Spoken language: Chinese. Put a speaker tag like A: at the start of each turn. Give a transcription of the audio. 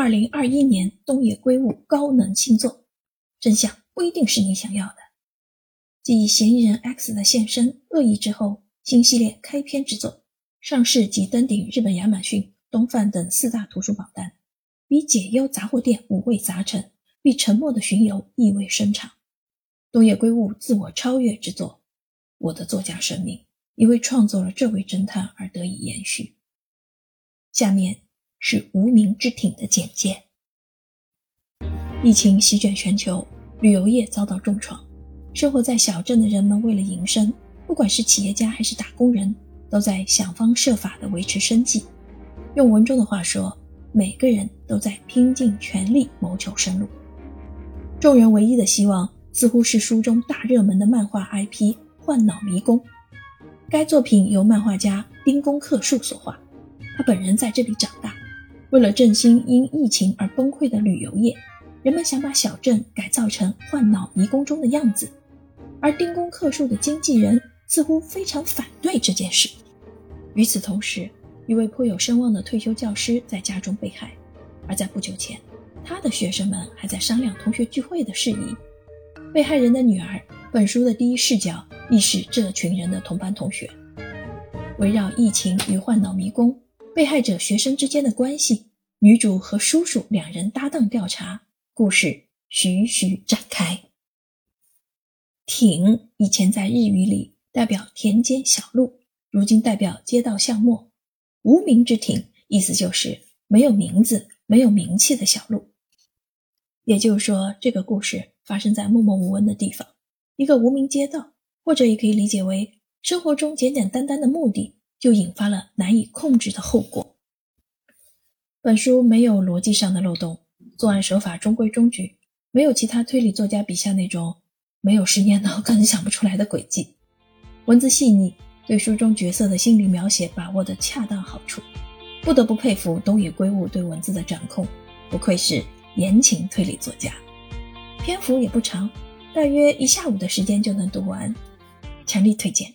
A: 二零二一年东野圭吾高能新作，真相不一定是你想要的。继嫌疑人 X 的现身、恶意之后，新系列开篇之作上市即登顶日本亚马逊、东贩等四大图书榜单，比解忧杂货店五味杂陈，比沉默的巡游意味深长。东野圭吾自我超越之作《我的作家生命》，因为创作了这位侦探而得以延续。下面是无名之挺的简介：疫情席卷全球，旅游业遭到重创。生活在小镇的人们为了营生，不管是企业家还是打工人，都在想方设法地维持生计。用文中的话说，每个人都在拼尽全力谋求生路。众人唯一的希望，似乎是书中大热门的漫画 IP《幻脑迷宫》。该作品由漫画家丁公克树所画，他本人在这里长大。为了振兴因疫情而崩溃的旅游业，人们想把小镇改造成换脑迷宫中的样子。而丁公克树的经纪人似乎非常反对这件事。与此同时，一位颇有声望的退休教师在家中被害，而在不久前，他的学生们还在商量同学聚会的事宜。被害人的女儿，本书的第一视角亦是这群人的同班同学。围绕疫情与换脑迷宫、被害者学生之间的关系，女主和叔叔两人搭档调查，故事徐徐展开。挺以前在日语里代表田间小路，如今代表街道巷陌。无名之挺意思就是没有名字、没有名气的小路。也就是说，这个故事发生在默默无闻的地方，一个无名街道，或者也可以理解为生活中简简单单的目的就引发了难以控制的后果。本书没有逻辑上的漏洞，作案手法中规中矩，没有其他推理作家笔下那种。没有十年脑根想不出来的诡计，文字细腻，对书中角色的心理描写把握的恰当好处，不得不佩服东野圭吾对文字的掌控，不愧是言情推理作家。篇幅也不长，大约一下午的时间就能读完，强力推荐。